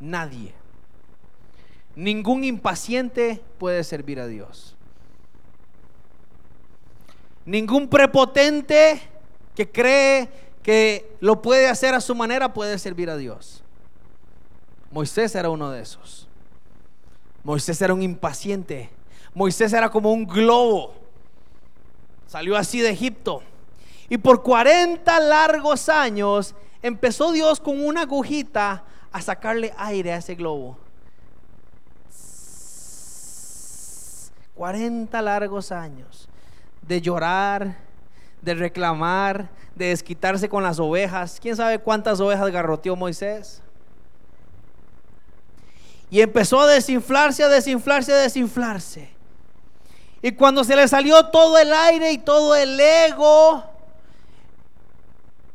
Nadie. Ningún impaciente puede servir a Dios. Ningún prepotente que cree que lo puede hacer a su manera puede servir a Dios. Moisés era uno de esos. Moisés era un impaciente. Moisés era como un globo. Salió así de Egipto. Y por 40 largos años empezó Dios con una agujita a sacarle aire a ese globo. 40 largos años de llorar, de reclamar, de desquitarse con las ovejas. ¿Quién sabe cuántas ovejas garroteó Moisés? Y empezó a desinflarse, a desinflarse, a desinflarse. Y cuando se le salió todo el aire y todo el ego,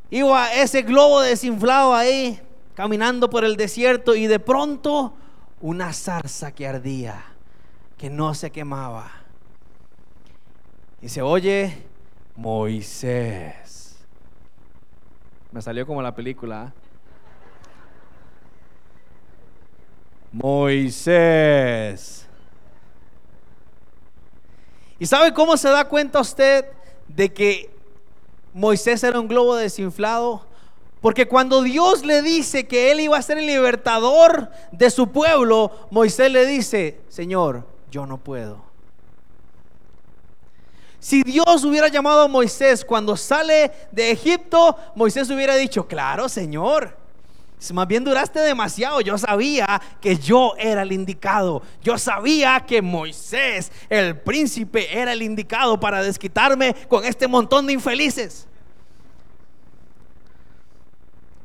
iba ese globo desinflado ahí, caminando por el desierto y de pronto una zarza que ardía, que no se quemaba. Y se oye, Moisés. Me salió como la película. ¿ah? Moisés. ¿Y sabe cómo se da cuenta usted de que Moisés era un globo desinflado? Porque cuando Dios le dice que él iba a ser el libertador de su pueblo, Moisés le dice, Señor, yo no puedo. Si Dios hubiera llamado a Moisés cuando sale de Egipto, Moisés hubiera dicho, claro, Señor, más bien duraste demasiado. Yo sabía que yo era el indicado. Yo sabía que Moisés, el príncipe, era el indicado para desquitarme con este montón de infelices.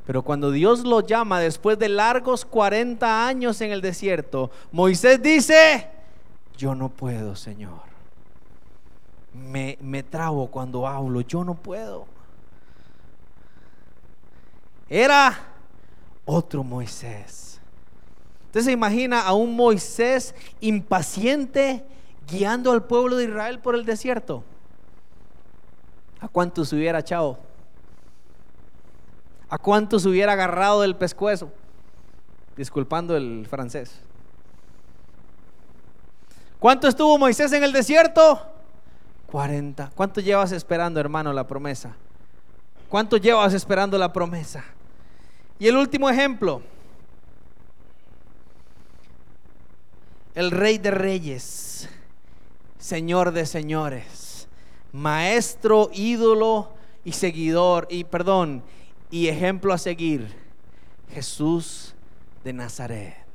Pero cuando Dios lo llama después de largos 40 años en el desierto, Moisés dice, yo no puedo, Señor. Me, me trabo cuando hablo, yo no puedo. Era otro Moisés. Usted se imagina a un Moisés impaciente guiando al pueblo de Israel por el desierto. ¿A cuántos hubiera echado? ¿A cuántos hubiera agarrado del pescuezo? Disculpando el francés. ¿Cuánto estuvo Moisés en el desierto? 40. ¿Cuánto llevas esperando, hermano, la promesa? ¿Cuánto llevas esperando la promesa? Y el último ejemplo. El rey de reyes, señor de señores, maestro, ídolo y seguidor, y perdón, y ejemplo a seguir, Jesús de Nazaret.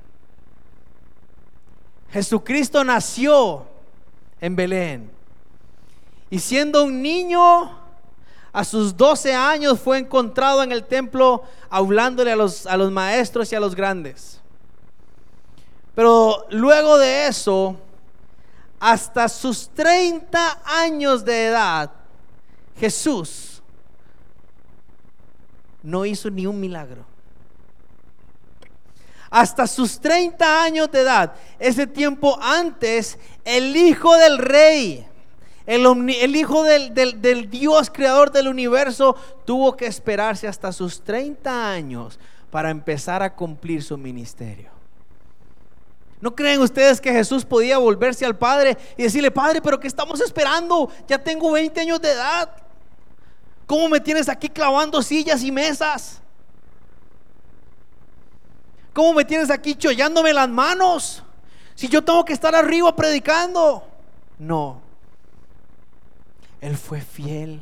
Jesucristo nació en Belén. Y siendo un niño, a sus 12 años fue encontrado en el templo hablándole a los, a los maestros y a los grandes. Pero luego de eso, hasta sus 30 años de edad, Jesús no hizo ni un milagro. Hasta sus 30 años de edad, ese tiempo antes, el hijo del rey, el, hijo del, del Dios creador del universo, tuvo que esperarse hasta sus 30 años para empezar a cumplir su ministerio. ¿No creen ustedes que Jesús podía volverse al Padre y decirle, Padre, pero ¿qué estamos esperando? Ya tengo 20 años de edad. ¿Cómo me tienes aquí clavando sillas y mesas? ¿Cómo me tienes aquí chollándome las manos? Si yo tengo que estar arriba predicando. No. Él fue fiel.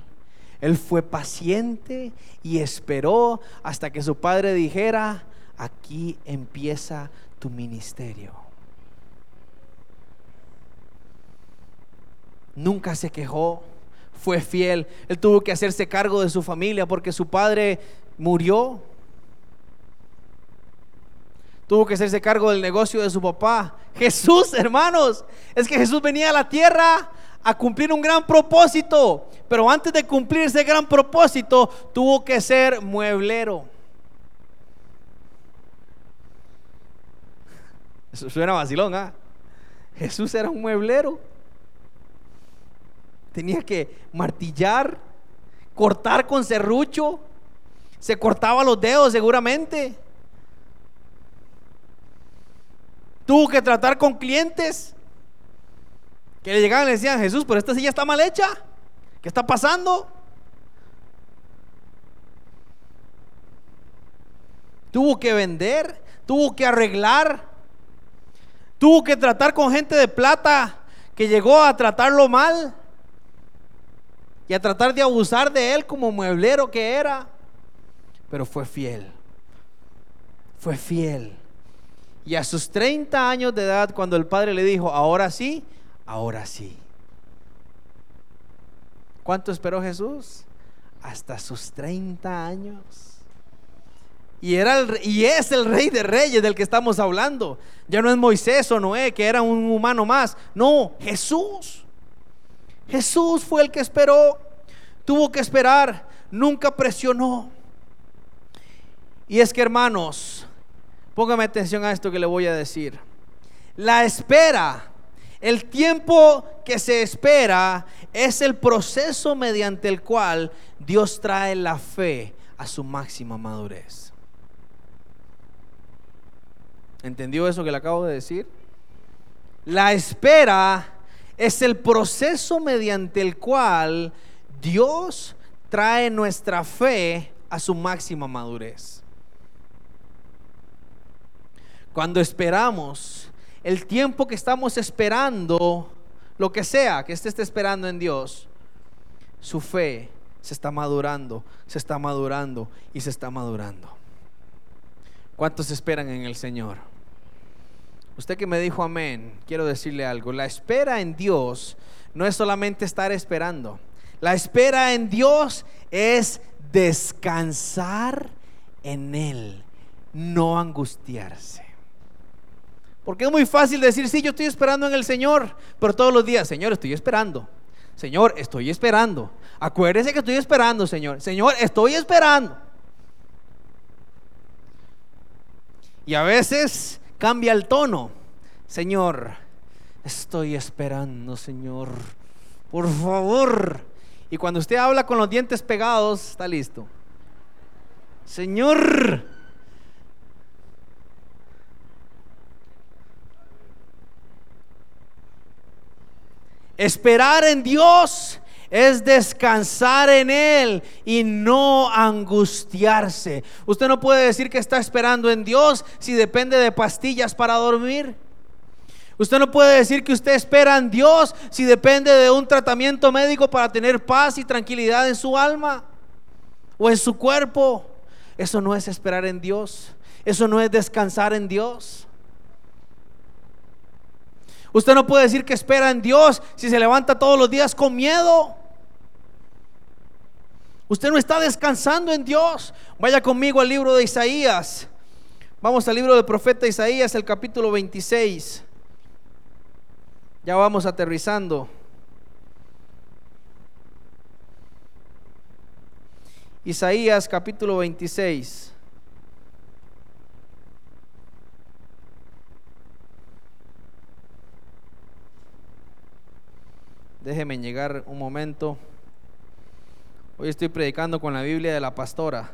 Él fue paciente y esperó hasta que su padre dijera, aquí empieza tu ministerio. Nunca se quejó, fue fiel. Él tuvo que hacerse cargo de su familia porque su padre murió. Tuvo que hacerse cargo del negocio de su papá. Jesús, hermanos, es que Jesús venía a la tierra a cumplir un gran propósito. Pero antes de cumplir ese gran propósito, tuvo que ser mueblero. Eso suena vacilón, ¿ah? Jesús era un mueblero. Tenía que martillar, cortar con serrucho. Se cortaba los dedos seguramente. Tuvo que tratar con clientes que le llegaban y le decían, Jesús, pero esta silla está mal hecha. ¿Qué está pasando? Tuvo que vender, tuvo que arreglar, tuvo que tratar con gente de plata que llegó a tratarlo mal y a tratar de abusar de él como mueblero que era. Pero fue fiel, fue fiel. Y a sus 30 años de edad, cuando el padre le dijo, ahora sí, ahora sí. ¿Cuánto esperó Jesús? Hasta sus 30 años. Y, era y es el rey de reyes del que estamos hablando. Ya no es Moisés o Noé, que era un humano más. No, Jesús. Jesús fue el que esperó. Tuvo que esperar. Nunca presionó. Y es que hermanos, póngame atención a esto que le voy a decir. La espera el tiempo que se espera es el proceso mediante el cual Dios trae la fe a su máxima madurez. ¿Entendió eso que le acabo de decir? La espera es el proceso mediante el cual Dios trae nuestra fe a su máxima madurez. Cuando esperamos el tiempo que estamos esperando, lo que sea que esté esperando en Dios, su fe se está madurando, se está madurando y se está madurando. ¿Cuántos esperan en el Señor? Usted que me dijo amén, quiero decirle algo. La espera en Dios no es solamente estar esperando. La espera en Dios es descansar en Él, no angustiarse. Porque es muy fácil decir, sí, yo estoy esperando en el Señor, pero todos los días, Señor, estoy esperando. Señor, estoy esperando. Acuérdese que estoy esperando, Señor. Señor, estoy esperando. Y a veces cambia el tono. Señor, estoy esperando, Señor. Por favor. Y cuando usted habla con los dientes pegados, está listo. Señor, Esperar en Dios es descansar en Él y no angustiarse. Usted no puede decir que está esperando en Dios si depende de pastillas para dormir. Usted no puede decir que usted espera en Dios si depende de un tratamiento médico para tener paz y tranquilidad en su alma o en su cuerpo. Eso no es esperar en Dios. Eso no es descansar en Dios. Usted no puede decir que espera en Dios si se levanta todos los días con miedo. Usted no está descansando en Dios. Vaya conmigo al libro de Isaías. Vamos al libro del profeta Isaías, el capítulo 26. Ya vamos aterrizando. Isaías capítulo 26. Déjeme llegar un momento. Hoy estoy predicando con la Biblia de la pastora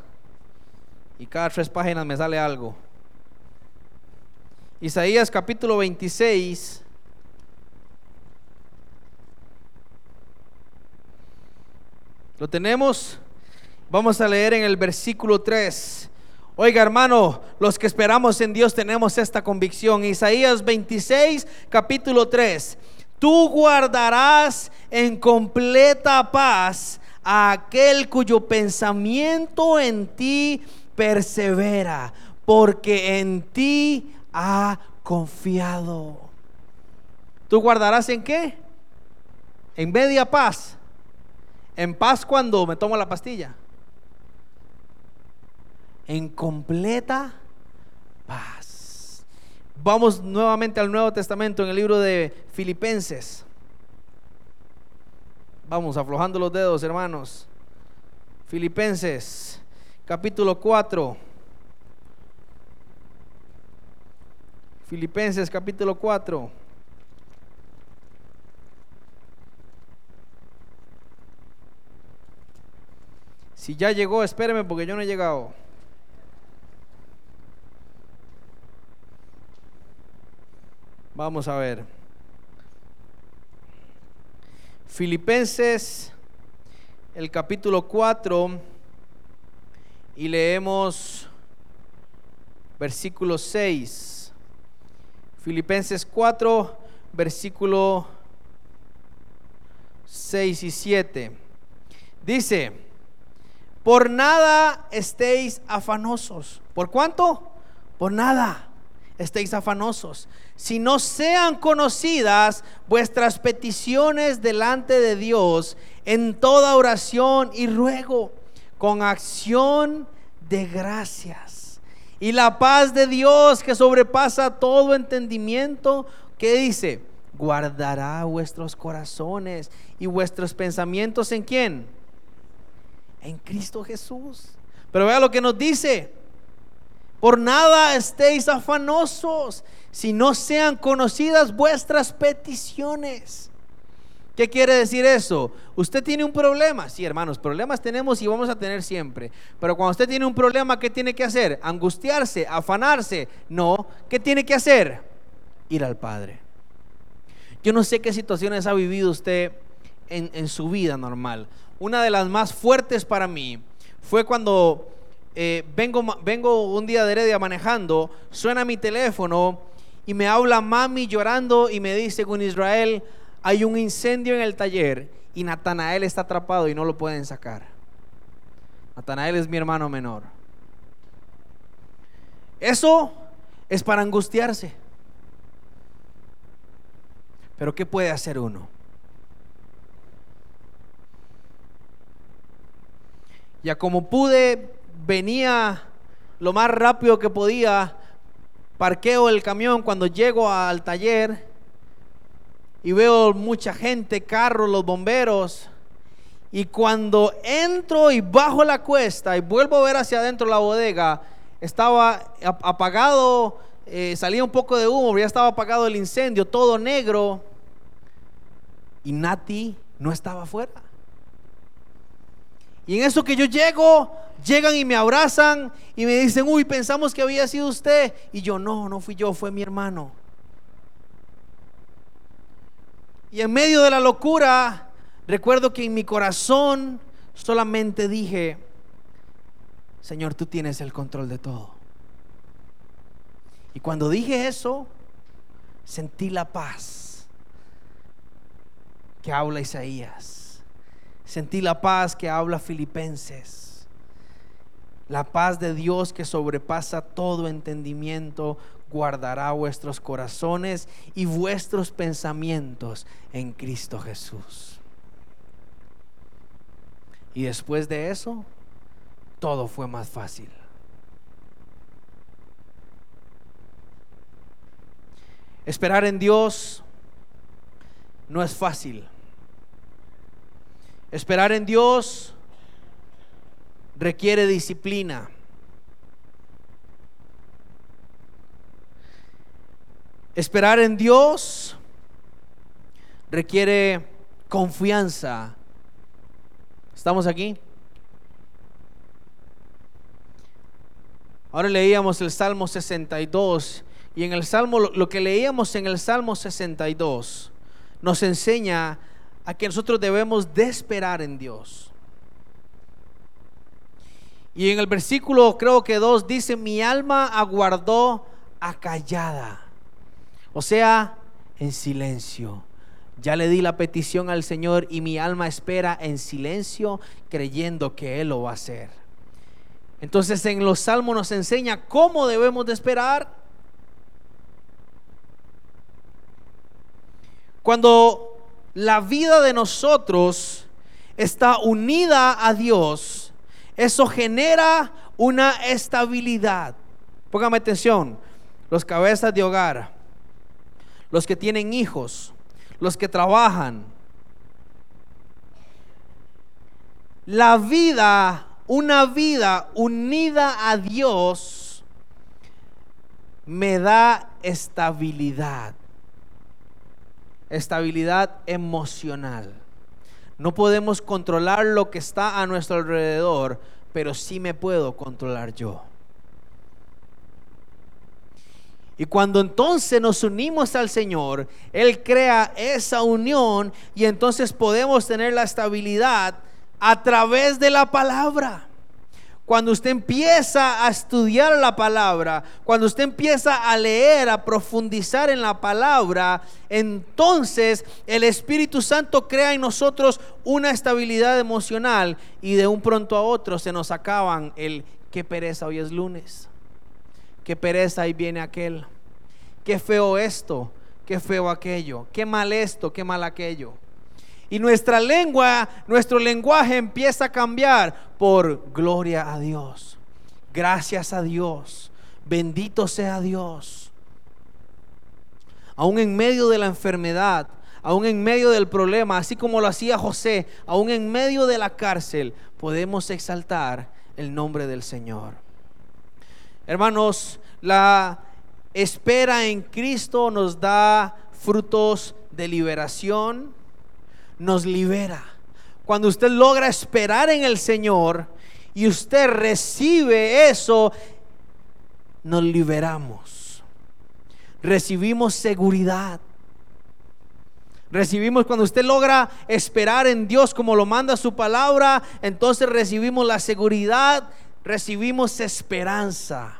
y cada tres páginas me sale algo. Isaías capítulo 26. ¿Lo tenemos? Vamos a leer en el versículo 3. Oiga hermano, los que esperamos en Dios tenemos esta convicción. Isaías 26, capítulo 3. Tú guardarás en completa paz a aquel cuyo pensamiento en ti persevera, porque en ti ha confiado. ¿Tú guardarás en qué? En media paz. En paz cuando me tomo la pastilla. En completa paz. Vamos nuevamente al Nuevo Testamento en el libro de Filipenses. Vamos aflojando los dedos, hermanos. Filipenses, capítulo 4. Filipenses, capítulo 4. Si ya llegó, espéreme porque yo no he llegado. Vamos a ver. Filipenses, el capítulo 4, y leemos versículo 6. Filipenses 4, versículo 6 y 7. Dice, por nada estéis afanosos. ¿Por cuánto? Por nada estéis afanosos, si no sean conocidas vuestras peticiones delante de Dios en toda oración y ruego, con acción de gracias. Y la paz de Dios que sobrepasa todo entendimiento, que dice, guardará vuestros corazones y vuestros pensamientos en quién? En Cristo Jesús. Pero vea lo que nos dice, por nada estéis afanosos, si no sean conocidas vuestras peticiones. ¿Qué quiere decir eso? Usted tiene un problema. Sí, hermanos, problemas tenemos y vamos a tener siempre. Pero cuando usted tiene un problema, ¿qué tiene que hacer? Angustiarse, afanarse. No, ¿qué tiene que hacer? Ir al Padre. Yo no sé qué situaciones ha vivido usted en, su vida normal. Una de las más fuertes para mí fue cuando eh, vengo, vengo un día de Heredia manejando, suena mi teléfono y me habla mami llorando y me dice con Israel, hay un incendio en el taller y Natanael está atrapado y no lo pueden sacar. Natanael es mi hermano menor. Eso es para angustiarse. Pero ¿qué puede hacer uno? Ya como pude venía lo más rápido que podía, parqueo el camión cuando llego al taller y veo mucha gente, carros, los bomberos. Y cuando entro y bajo la cuesta y vuelvo a ver hacia adentro la bodega, estaba apagado, eh, salía un poco de humo, ya estaba apagado el incendio, todo negro. Y Nati no estaba afuera. Y en eso que yo llego, llegan y me abrazan y me dicen, uy, pensamos que había sido usted. Y yo, no, no fui yo, fue mi hermano. Y en medio de la locura, recuerdo que en mi corazón solamente dije, Señor, tú tienes el control de todo. Y cuando dije eso, sentí la paz que habla Isaías. Sentí la paz que habla Filipenses. La paz de Dios que sobrepasa todo entendimiento guardará vuestros corazones y vuestros pensamientos en Cristo Jesús. Y después de eso, todo fue más fácil. Esperar en Dios no es fácil. Esperar en Dios requiere disciplina. Esperar en Dios requiere confianza. ¿Estamos aquí? Ahora leíamos el Salmo 62 y en el Salmo, lo que leíamos en el Salmo 62 nos enseña a que nosotros debemos de esperar en Dios. Y en el versículo creo que 2 dice, mi alma aguardó acallada. O sea, en silencio. Ya le di la petición al Señor y mi alma espera en silencio creyendo que Él lo va a hacer. Entonces en los salmos nos enseña cómo debemos de esperar. Cuando la vida de nosotros está unida a Dios, eso genera una estabilidad. Póngame atención, los cabezas de hogar, los que tienen hijos, los que trabajan. La vida una vida unida a Dios me da estabilidad, estabilidad emocional. No podemos controlar lo que está a nuestro alrededor, pero sí me puedo controlar yo. Y cuando entonces nos unimos al Señor, Él crea esa unión y entonces podemos tener la estabilidad a través de la palabra. Cuando usted empieza a estudiar la palabra, cuando usted empieza a leer, a profundizar en la palabra, entonces el Espíritu Santo crea en nosotros una estabilidad emocional y de un pronto a otro se nos acaban el qué pereza hoy es lunes, qué pereza ahí viene aquel, qué feo esto, qué feo aquello, qué mal esto, qué mal aquello. Y nuestra lengua, nuestro lenguaje empieza a cambiar por gloria a Dios. Gracias a Dios. Bendito sea Dios. Aún en medio de la enfermedad, aún en medio del problema, así como lo hacía José, aún en medio de la cárcel, podemos exaltar el nombre del Señor. Hermanos, la espera en Cristo nos da frutos de liberación, nos libera. Cuando usted logra esperar en el Señor y usted recibe eso, nos liberamos. Recibimos seguridad. Recibimos cuando usted logra esperar en Dios como lo manda su palabra, entonces recibimos la seguridad, recibimos esperanza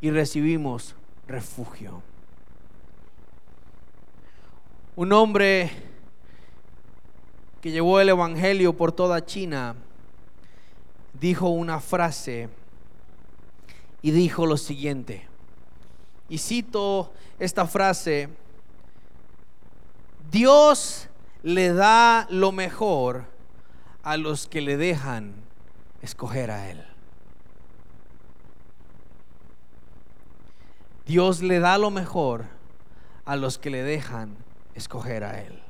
y recibimos refugio. Un hombre que llevó el Evangelio por toda China, dijo una frase y dijo lo siguiente. Y cito esta frase, Dios le da lo mejor a los que le dejan escoger a Él. Dios le da lo mejor a los que le dejan escoger a Él.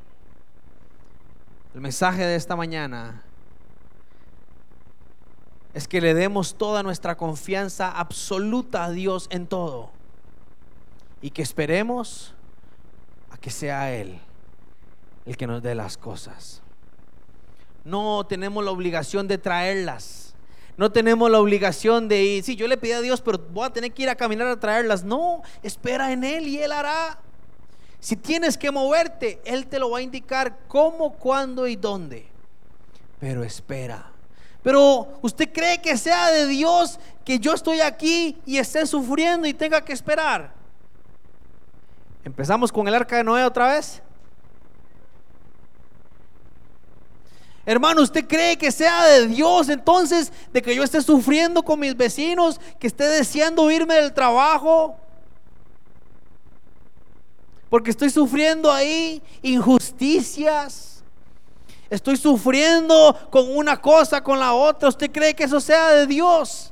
El mensaje de esta mañana es que le demos toda nuestra confianza absoluta a Dios en todo y que esperemos a que sea Él el que nos dé las cosas. No tenemos la obligación de traerlas. No tenemos la obligación de ir, sí, yo le pedí a Dios, pero voy a tener que ir a caminar a traerlas. No, espera en Él y Él hará. Si tienes que moverte, Él te lo va a indicar cómo, cuándo y dónde. Pero espera. Pero usted cree que sea de Dios que yo estoy aquí y esté sufriendo y tenga que esperar. Empezamos con el arca de Noé otra vez. Hermano, ¿usted cree que sea de Dios entonces de que yo esté sufriendo con mis vecinos, que esté deseando irme del trabajo? Porque estoy sufriendo ahí injusticias. Estoy sufriendo con una cosa, con la otra. ¿Usted cree que eso sea de Dios?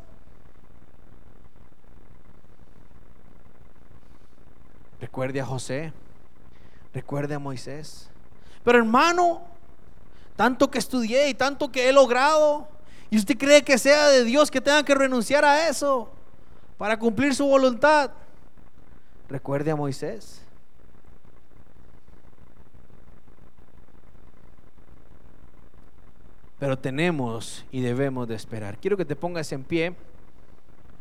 Recuerde a José. Recuerde a Moisés. Pero hermano, tanto que estudié y tanto que he logrado. ¿Y usted cree que sea de Dios que tenga que renunciar a eso para cumplir su voluntad? Recuerde a Moisés. Pero tenemos y debemos de esperar. Quiero que te pongas en pie.